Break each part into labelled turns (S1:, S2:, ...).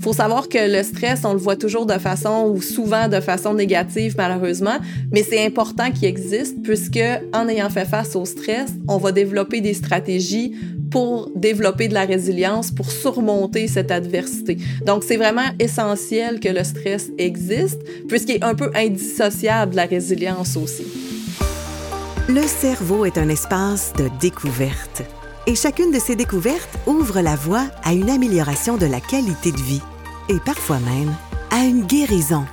S1: Faut savoir que le stress, on le voit toujours de façon ou souvent de façon négative malheureusement, mais c'est important qu'il existe puisque en ayant fait face au stress, on va développer des stratégies pour développer de la résilience, pour surmonter cette adversité. Donc c'est vraiment essentiel que le stress existe puisqu'il est un peu indissociable de la résilience aussi.
S2: Le cerveau est un espace de découverte et chacune de ces découvertes ouvre la voie à une amélioration de la qualité de vie et parfois même à une guérison.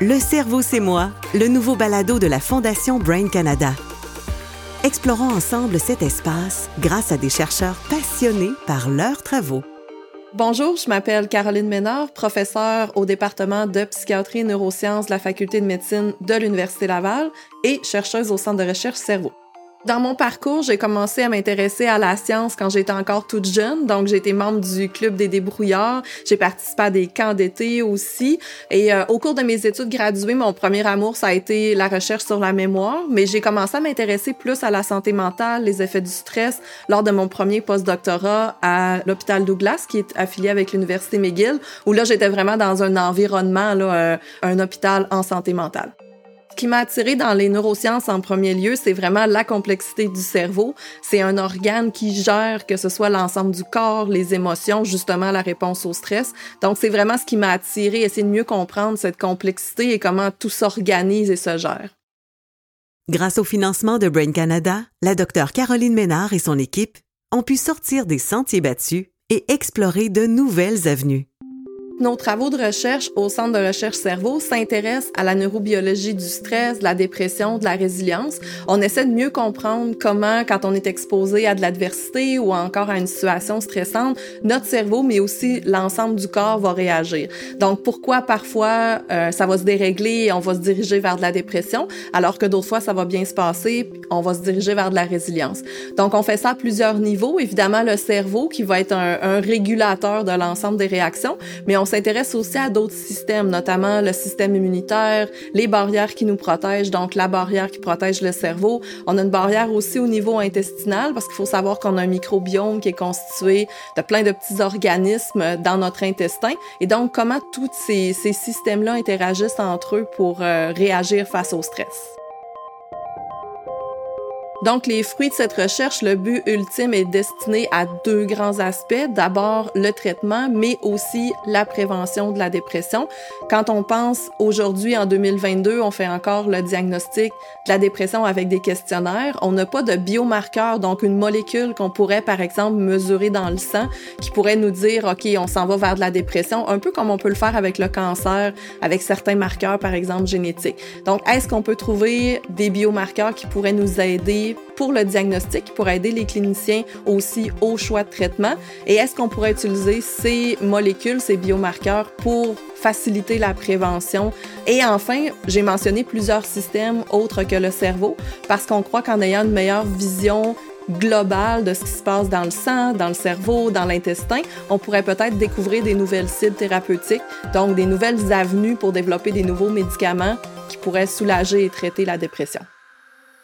S2: Le cerveau, c'est moi, le nouveau balado de la Fondation Brain Canada. Explorons ensemble cet espace grâce à des chercheurs passionnés par leurs travaux.
S1: Bonjour, je m'appelle Caroline Ménard, professeure au département de psychiatrie et neurosciences de la faculté de médecine de l'Université Laval et chercheuse au Centre de recherche cerveau. Dans mon parcours, j'ai commencé à m'intéresser à la science quand j'étais encore toute jeune. Donc, été membre du club des débrouillards. J'ai participé à des camps d'été aussi. Et euh, au cours de mes études graduées, mon premier amour, ça a été la recherche sur la mémoire. Mais j'ai commencé à m'intéresser plus à la santé mentale, les effets du stress lors de mon premier postdoctorat à l'hôpital Douglas, qui est affilié avec l'université McGill, où là, j'étais vraiment dans un environnement, là, euh, un hôpital en santé mentale qui m'a attiré dans les neurosciences en premier lieu, c'est vraiment la complexité du cerveau. C'est un organe qui gère que ce soit l'ensemble du corps, les émotions, justement la réponse au stress. Donc c'est vraiment ce qui m'a attiré, essayer de mieux comprendre cette complexité et comment tout s'organise et se gère.
S2: Grâce au financement de Brain Canada, la docteure Caroline Ménard et son équipe ont pu sortir des sentiers battus et explorer de nouvelles avenues.
S1: Nos travaux de recherche au Centre de recherche cerveau s'intéressent à la neurobiologie du stress, de la dépression, de la résilience. On essaie de mieux comprendre comment, quand on est exposé à de l'adversité ou encore à une situation stressante, notre cerveau, mais aussi l'ensemble du corps va réagir. Donc, pourquoi parfois euh, ça va se dérégler et on va se diriger vers de la dépression, alors que d'autres fois ça va bien se passer, on va se diriger vers de la résilience. Donc, on fait ça à plusieurs niveaux. Évidemment, le cerveau qui va être un, un régulateur de l'ensemble des réactions, mais on s'intéresse aussi à d'autres systèmes, notamment le système immunitaire, les barrières qui nous protègent, donc la barrière qui protège le cerveau. On a une barrière aussi au niveau intestinal parce qu'il faut savoir qu'on a un microbiome qui est constitué de plein de petits organismes dans notre intestin. Et donc, comment tous ces, ces systèmes-là interagissent entre eux pour euh, réagir face au stress. Donc, les fruits de cette recherche, le but ultime est destiné à deux grands aspects. D'abord, le traitement, mais aussi la prévention de la dépression. Quand on pense aujourd'hui, en 2022, on fait encore le diagnostic de la dépression avec des questionnaires. On n'a pas de biomarqueur, donc une molécule qu'on pourrait, par exemple, mesurer dans le sang, qui pourrait nous dire, OK, on s'en va vers de la dépression, un peu comme on peut le faire avec le cancer, avec certains marqueurs, par exemple, génétiques. Donc, est-ce qu'on peut trouver des biomarqueurs qui pourraient nous aider pour le diagnostic, pour aider les cliniciens aussi au choix de traitement? Et est-ce qu'on pourrait utiliser ces molécules, ces biomarqueurs pour faciliter la prévention? Et enfin, j'ai mentionné plusieurs systèmes autres que le cerveau parce qu'on croit qu'en ayant une meilleure vision globale de ce qui se passe dans le sang, dans le cerveau, dans l'intestin, on pourrait peut-être découvrir des nouvelles cibles thérapeutiques, donc des nouvelles avenues pour développer des nouveaux médicaments qui pourraient soulager et traiter la dépression.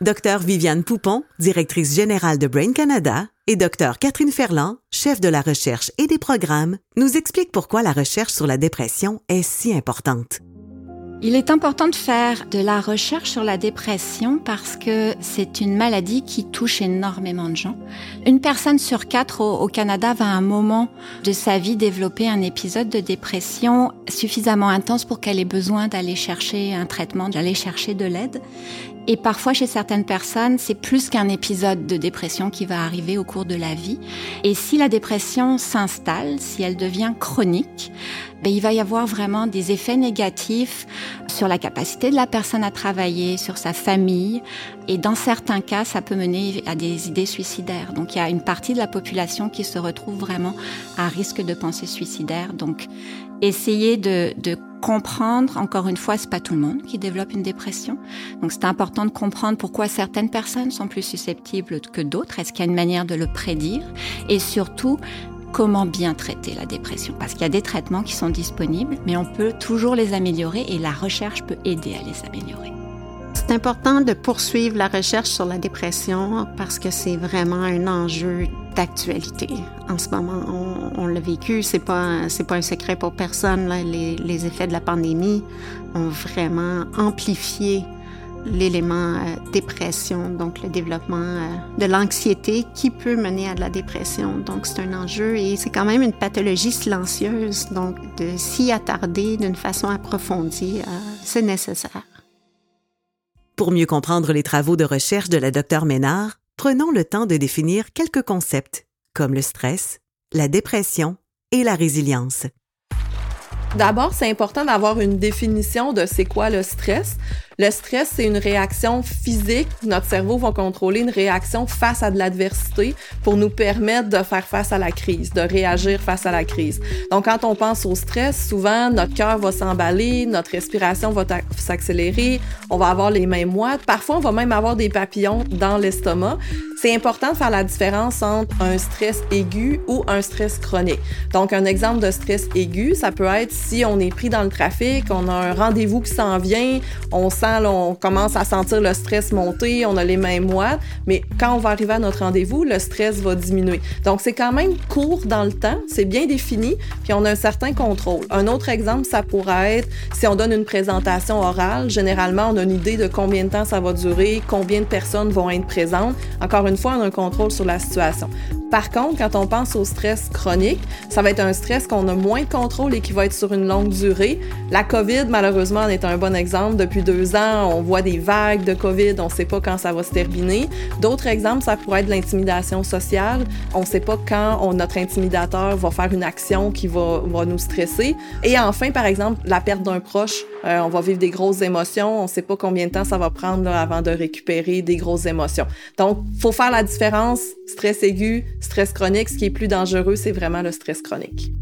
S2: Docteur Viviane Poupon, directrice générale de Brain Canada, et Docteur Catherine Ferland, chef de la recherche et des programmes, nous expliquent pourquoi la recherche sur la dépression est si importante.
S3: Il est important de faire de la recherche sur la dépression parce que c'est une maladie qui touche énormément de gens. Une personne sur quatre au, Canada va à un moment de sa vie développer un épisode de dépression suffisamment intense pour qu'elle ait besoin d'aller chercher un traitement, d'aller chercher de l'aide. Et parfois, chez certaines personnes, c'est plus qu'un épisode de dépression qui va arriver au cours de la vie. Et si la dépression s'installe, si elle devient chronique, ben, il va y avoir vraiment des effets négatifs sur la capacité de la personne à travailler, sur sa famille. Et dans certains cas, ça peut mener à des idées suicidaires. Donc, il y a une partie de la population qui se retrouve vraiment à risque de pensée suicidaire. Donc, essayer de, de comprendre, encore une fois, c'est pas tout le monde qui développe une dépression. Donc c'est important de comprendre pourquoi certaines personnes sont plus susceptibles que d'autres. Est-ce qu'il y a une manière de le prédire? Et surtout, comment bien traiter la dépression? Parce qu'il y a des traitements qui sont disponibles, mais on peut toujours les améliorer et la recherche peut aider à les améliorer.
S4: C'est important de poursuivre la recherche sur la dépression parce que c'est vraiment un enjeu
S3: d'actualité en ce moment. On, l'a vécu, c'est pas c'est pas un secret pour personne. Les, les, effets de la pandémie ont vraiment amplifié l'élément euh, dépression, donc le développement euh, de l'anxiété qui peut mener à de la dépression. Donc c'est un enjeu et c'est quand même une pathologie silencieuse. Donc de s'y attarder d'une façon approfondie, euh, c'est nécessaire.
S2: Pour mieux comprendre les travaux de recherche de la Dr Ménard, prenons le temps de définir quelques concepts comme le stress, la dépression et la résilience.
S1: D'abord, c'est important d'avoir une définition de c'est quoi le stress. Le stress, c'est une réaction physique. Notre cerveau va contrôler une réaction face à de l'adversité pour nous permettre de faire face à la crise, de réagir face à la crise. Donc, quand on pense au stress, souvent, notre cœur va s'emballer, notre respiration va s'accélérer, on va avoir les mains moites. Parfois, on va même avoir des papillons dans l'estomac. C'est important de faire la différence entre un stress aigu ou un stress chronique. Donc, un exemple de stress aigu, ça peut être si on est pris dans le trafic, on a un rendez-vous qui s'en vient, on on commence à sentir le stress monter, on a les mains moites, mais quand on va arriver à notre rendez-vous, le stress va diminuer. Donc, c'est quand même court dans le temps, c'est bien défini, puis on a un certain contrôle. Un autre exemple, ça pourrait être si on donne une présentation orale, généralement, on a une idée de combien de temps ça va durer, combien de personnes vont être présentes. Encore une fois, on a un contrôle sur la situation. Par contre, quand on pense au stress chronique, ça va être un stress qu'on a moins de contrôle et qui va être sur une longue durée. La COVID, malheureusement, en est un bon exemple. Depuis deux ans, on voit des vagues de COVID, on ne sait pas quand ça va se terminer. D'autres exemples, ça pourrait être l'intimidation sociale. On ne sait pas quand notre intimidateur va faire une action qui va, nous stresser. Et enfin, par exemple, la perte d'un proche. Euh, on va vivre des grosses émotions. On ne sait pas combien de temps ça va prendre avant de récupérer des grosses émotions. Donc, faut faire la différence stress aigu, stress chronique. Ce qui est plus dangereux, c'est vraiment le stress chronique.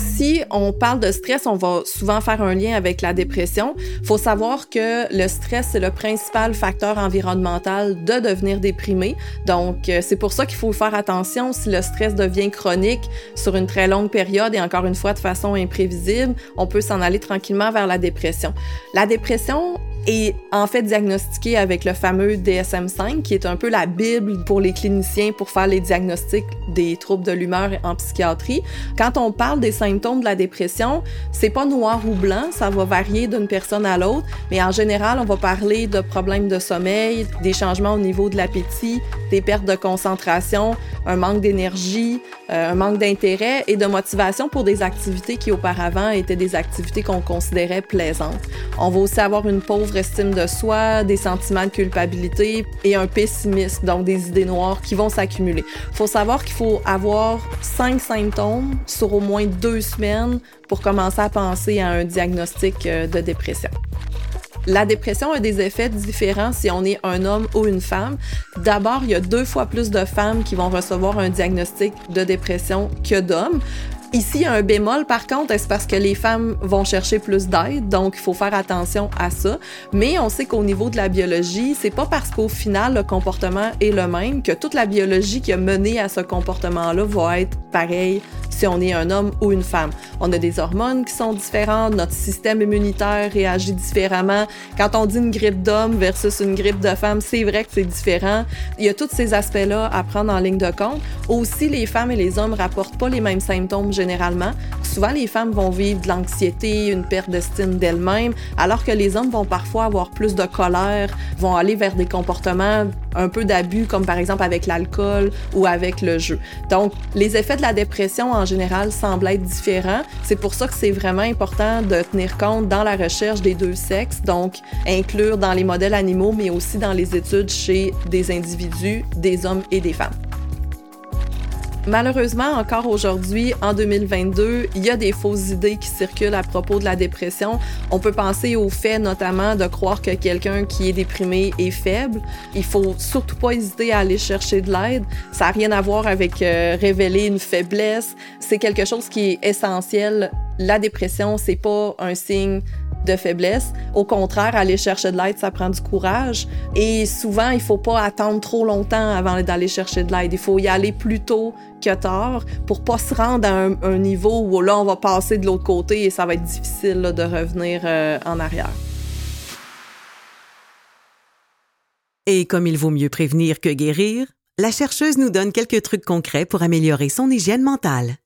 S1: Si on parle de stress, on va souvent faire un lien avec la dépression. Faut savoir que le stress, c'est le principal facteur environnemental de devenir déprimé. Donc, euh, c'est pour ça qu'il faut faire attention si le stress devient chronique sur une très longue période et encore une fois de façon imprévisible, on peut s'en aller tranquillement vers la dépression. La dépression, est en fait diagnostiqué avec le fameux DSM-5, qui est un peu la Bible pour les cliniciens pour faire les diagnostics des troubles de l'humeur en psychiatrie. Quand on parle des symptômes de la dépression, c'est pas noir ou blanc, ça va varier d'une personne à l'autre, mais en général, on va parler de problèmes de sommeil, des changements au niveau de l'appétit, des pertes de concentration, un manque d'énergie, euh, un manque d'intérêt et de motivation pour des activités qui auparavant étaient des activités qu'on considérait plaisantes. On va aussi avoir une pauvre estime de soi, des sentiments de culpabilité et un pessimisme, donc des idées noires qui vont s'accumuler. Il faut savoir qu'il faut avoir cinq symptômes sur au moins deux semaines pour commencer à penser à un diagnostic euh, de dépression. La dépression a des effets différents si on est un homme ou une femme. D'abord, il y a deux fois plus de femmes qui vont recevoir un diagnostic de dépression que d'hommes. Ici, un bémol, par contre, c'est parce que les femmes vont chercher plus d'aide, donc il faut faire attention à ça. Mais on sait qu'au niveau de la biologie, c'est pas parce qu'au final, le comportement est le même que toute la biologie qui a mené à ce comportement-là va être pareille si on est un homme ou une femme. On a des hormones qui sont différentes, notre système immunitaire réagit différemment. Quand on dit une grippe d'homme versus une grippe de femme, c'est vrai que c'est différent. Il y a tous ces aspects-là à prendre en ligne de compte. Aussi, les femmes et les hommes rapportent pas les mêmes symptômes généralement. Souvent, les femmes vont vivre de l'anxiété, une perte d'estime d'elles-mêmes, alors que les hommes vont parfois avoir plus de colère, vont aller vers des comportements un peu d'abus, comme par exemple avec l'alcool ou avec le jeu. Donc, les effets de la dépression en général semblent être différents. C'est pour ça que c'est vraiment important de tenir compte dans la recherche des deux sexes, donc inclure dans les modèles animaux, mais aussi dans les études chez des individus, des hommes et des femmes. Malheureusement, encore aujourd'hui, en 2022, il y a des fausses idées qui circulent à propos de la dépression. On peut penser au fait notamment de croire que quelqu'un qui est déprimé est faible. Il faut surtout pas hésiter à aller chercher de l'aide. Ça n'a rien à voir avec euh, révéler une faiblesse. C'est quelque chose qui est essentiel. La dépression, c'est pas un signe de faiblesse. Au contraire, aller chercher de l'aide, ça prend du courage. Et souvent, il faut pas attendre trop longtemps avant d'aller chercher de l'aide. Il faut y aller plus tôt que tard pour pas se rendre à un, niveau où là, on va passer de l'autre côté et ça va être difficile de revenir euh, en arrière.
S2: Et comme il vaut mieux prévenir que guérir, la chercheuse nous donne quelques trucs concrets pour améliorer son hygiène mentale.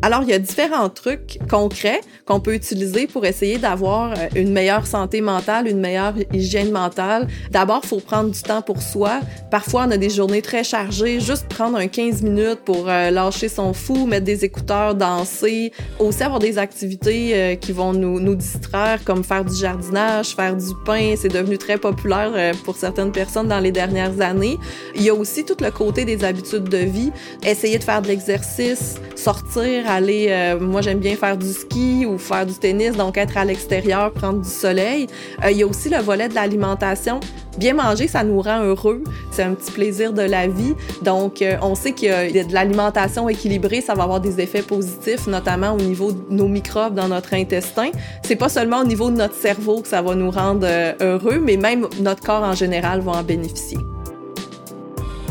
S1: Alors, il y a différents trucs concrets qu'on peut utiliser pour essayer d'avoir euh, une meilleure santé mentale, une meilleure hygiène mentale. D'abord, faut prendre du temps pour soi. Parfois, on a des journées très chargées. Juste prendre un 15 minutes pour euh, lâcher son fou, mettre des écouteurs, danser. Aussi avoir des activités euh, qui vont nous, nous distraire, comme faire du jardinage, faire du pain. C'est devenu très populaire pour certaines personnes dans les dernières années. Il y a aussi tout le côté des habitudes de vie. Essayer de faire de l'exercice, sortir, aller, euh, moi j'aime bien faire du ski ou faire du tennis, donc être à l'extérieur, prendre du soleil. Euh, il y a aussi le volet de l'alimentation. Bien manger, ça nous rend heureux. C'est un petit plaisir de la vie. Donc, euh, on sait a de l'alimentation équilibrée, ça va avoir des effets positifs, notamment au niveau de nos microbes dans notre intestin. C'est pas seulement au niveau de notre cerveau que ça va nous rendre heureux, mais même notre corps en général va en bénéficier.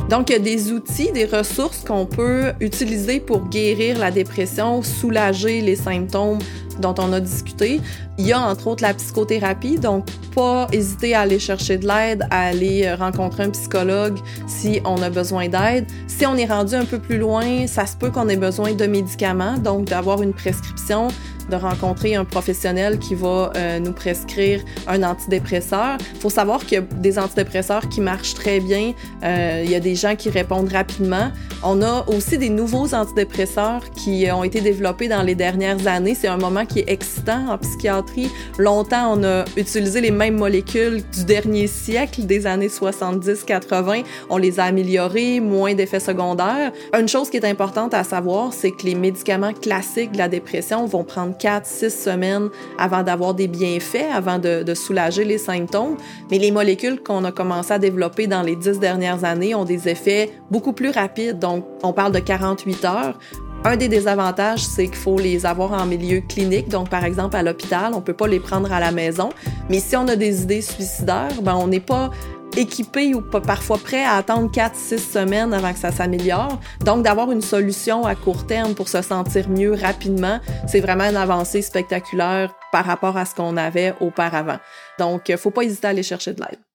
S1: Donc, il y a des outils, des ressources qu'on peut utiliser pour guérir la dépression, soulager les symptômes dont on a discuté. Il y a entre autres la psychothérapie, donc pas hésiter à aller chercher de l'aide, à aller euh, rencontrer un psychologue si on a besoin d'aide. Si on est rendu un peu plus loin, ça se peut qu'on ait besoin de médicaments, donc d'avoir une prescription de rencontrer un professionnel qui va euh, nous prescrire un antidépresseur. Il faut savoir qu'il y a des antidépresseurs qui marchent très bien. Euh, il y a des gens qui répondent rapidement. On a aussi des nouveaux antidépresseurs qui ont été développés dans les dernières années. C'est un moment qui est excitant en psychiatrie. Longtemps, on a utilisé les mêmes molécules du dernier siècle, des années 70-80. On les a améliorées, moins d'effets secondaires. Une chose qui est importante à savoir, c'est que les médicaments classiques de la dépression vont prendre 4-6 semaines avant d'avoir des bienfaits, avant de, de, soulager les symptômes. Mais les molécules qu'on a commencé à développer dans les 10 dernières années ont des effets beaucoup plus rapides. Donc, on parle de 48 heures. Un des désavantages, c'est qu'il faut les avoir en milieu clinique, donc par exemple à l'hôpital, on peut pas les prendre à la maison. Mais si on a des idées suicidaires, ben on n'est pas équipé ou parfois prêt à attendre 4-6 semaines avant que ça s'améliore. Donc, d'avoir une solution à court terme pour se sentir mieux rapidement, c'est vraiment une avancée spectaculaire par rapport à ce qu'on avait auparavant. Donc, faut pas hésiter à aller chercher de l'aide.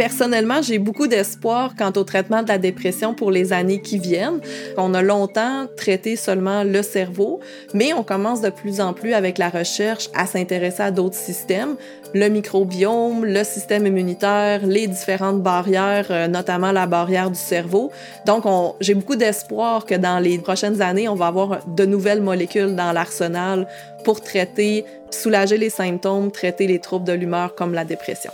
S1: Personnellement, j'ai beaucoup d'espoir quant au traitement de la dépression pour les années qui viennent. On a longtemps traité seulement le cerveau, mais on commence de plus en plus avec la recherche à s'intéresser à d'autres systèmes, le microbiome, le système immunitaire, les différentes barrières, euh, notamment la barrière du cerveau. Donc, j'ai beaucoup d'espoir que dans les prochaines années, on va avoir de nouvelles molécules dans l'arsenal pour traiter, soulager les symptômes, traiter les troubles de l'humeur comme la dépression.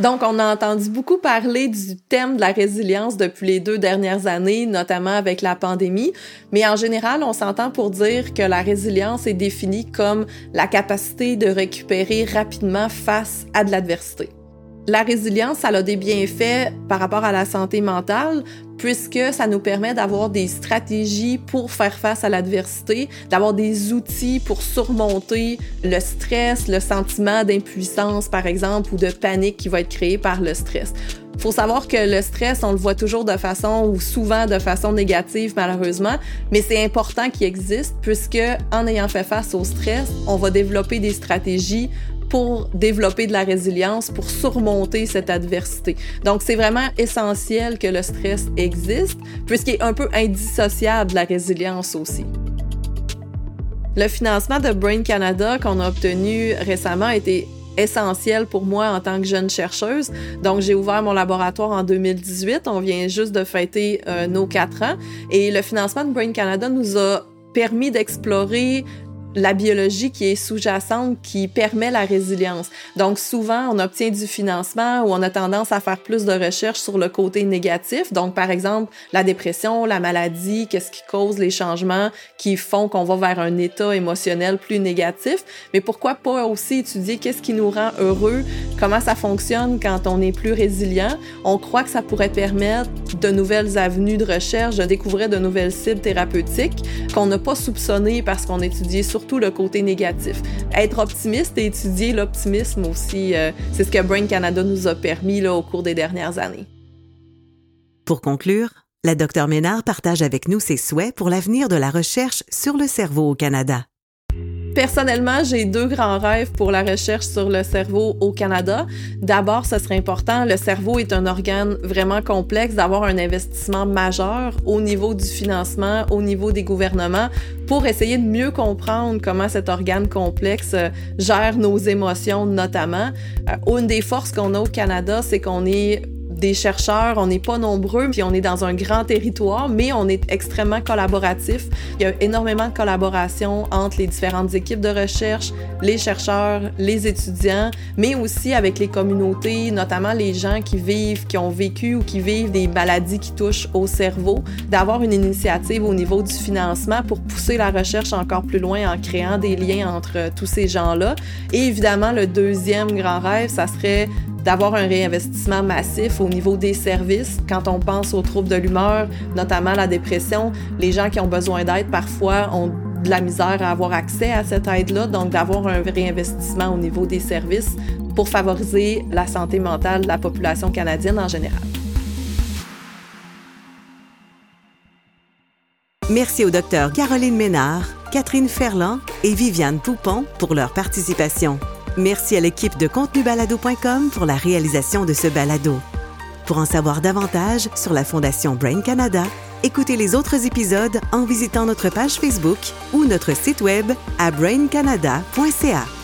S1: Donc, on a entendu beaucoup parler du thème de la résilience depuis les deux dernières années, notamment avec la pandémie, mais en général, on s'entend pour dire que la résilience est définie comme la capacité de récupérer rapidement face à de l'adversité. La résilience, ça a des bienfaits par rapport à la santé mentale, puisque ça nous permet d'avoir des stratégies pour faire face à l'adversité, d'avoir des outils pour surmonter le stress, le sentiment d'impuissance, par exemple, ou de panique qui va être créé par le stress. Faut savoir que le stress, on le voit toujours de façon ou souvent de façon négative malheureusement, mais c'est important qu'il existe puisque en ayant fait face au stress, on va développer des stratégies pour développer de la résilience, pour surmonter cette adversité. Donc, c'est vraiment essentiel que le stress existe, puisqu'il est un peu indissociable de la résilience aussi. Le financement de Brain Canada qu'on a obtenu récemment a été essentiel pour moi en tant que jeune chercheuse. Donc, j'ai ouvert mon laboratoire en 2018. On vient juste de fêter euh, nos quatre ans. Et le financement de Brain Canada nous a permis d'explorer la biologie qui est sous-jacente qui permet la résilience. Donc souvent, on obtient du financement ou on a tendance à faire plus de recherches sur le côté négatif. Donc par exemple, la dépression, la maladie, qu'est-ce qui cause les changements qui font qu'on va vers un état émotionnel plus négatif. Mais pourquoi pas aussi étudier qu'est-ce qui nous rend heureux, comment ça fonctionne quand on est plus résilient. On croit que ça pourrait permettre de nouvelles avenues de recherche, de découvrir de nouvelles cibles thérapeutiques qu'on n'a pas soupçonnées parce qu'on étudie surtout le côté négatif. Être optimiste et étudier l'optimisme aussi, euh, c'est ce que Brain Canada nous a permis au cours des dernières années.
S2: Pour conclure, la Dr Ménard partage avec nous ses souhaits pour l'avenir de la recherche sur le cerveau au Canada.
S1: Personnellement, j'ai deux grands rêves pour la recherche sur le cerveau au Canada. D'abord, ce serait important, le cerveau est un organe vraiment complexe, d'avoir un investissement majeur au niveau du financement, au niveau des gouvernements, pour essayer de mieux comprendre comment cet organe complexe euh, gère nos émotions notamment. Euh, une des forces qu'on a au Canada, c'est qu'on est des chercheurs, on n'est pas nombreux, puis on est dans un grand territoire, mais on est extrêmement collaboratif. Il y a énormément de collaboration entre les différentes équipes de recherche, les chercheurs, les étudiants, mais aussi avec les communautés, notamment les gens qui vivent, qui ont vécu ou qui vivent des maladies qui touchent au cerveau, d'avoir une initiative au niveau du financement pour pousser la recherche encore plus loin en créant des liens entre tous ces gens-là. Et évidemment, le deuxième grand rêve, ça serait d'avoir un réinvestissement massif au niveau des services. Quand on pense aux troubles de l'humeur, notamment la dépression, les gens qui ont besoin d'aide parfois ont de la misère à avoir accès à cette aide-là, donc d'avoir un réinvestissement au niveau des services pour favoriser la santé mentale de la population canadienne en général.
S2: Merci au docteur Caroline Ménard, Catherine Ferland et Viviane Poupon pour leur participation. Merci à l'équipe de contenubalado.com pour la réalisation de ce balado. Pour en savoir davantage sur la Fondation Brain Canada, écoutez les autres épisodes en visitant notre page Facebook ou notre site web à braincanada.ca.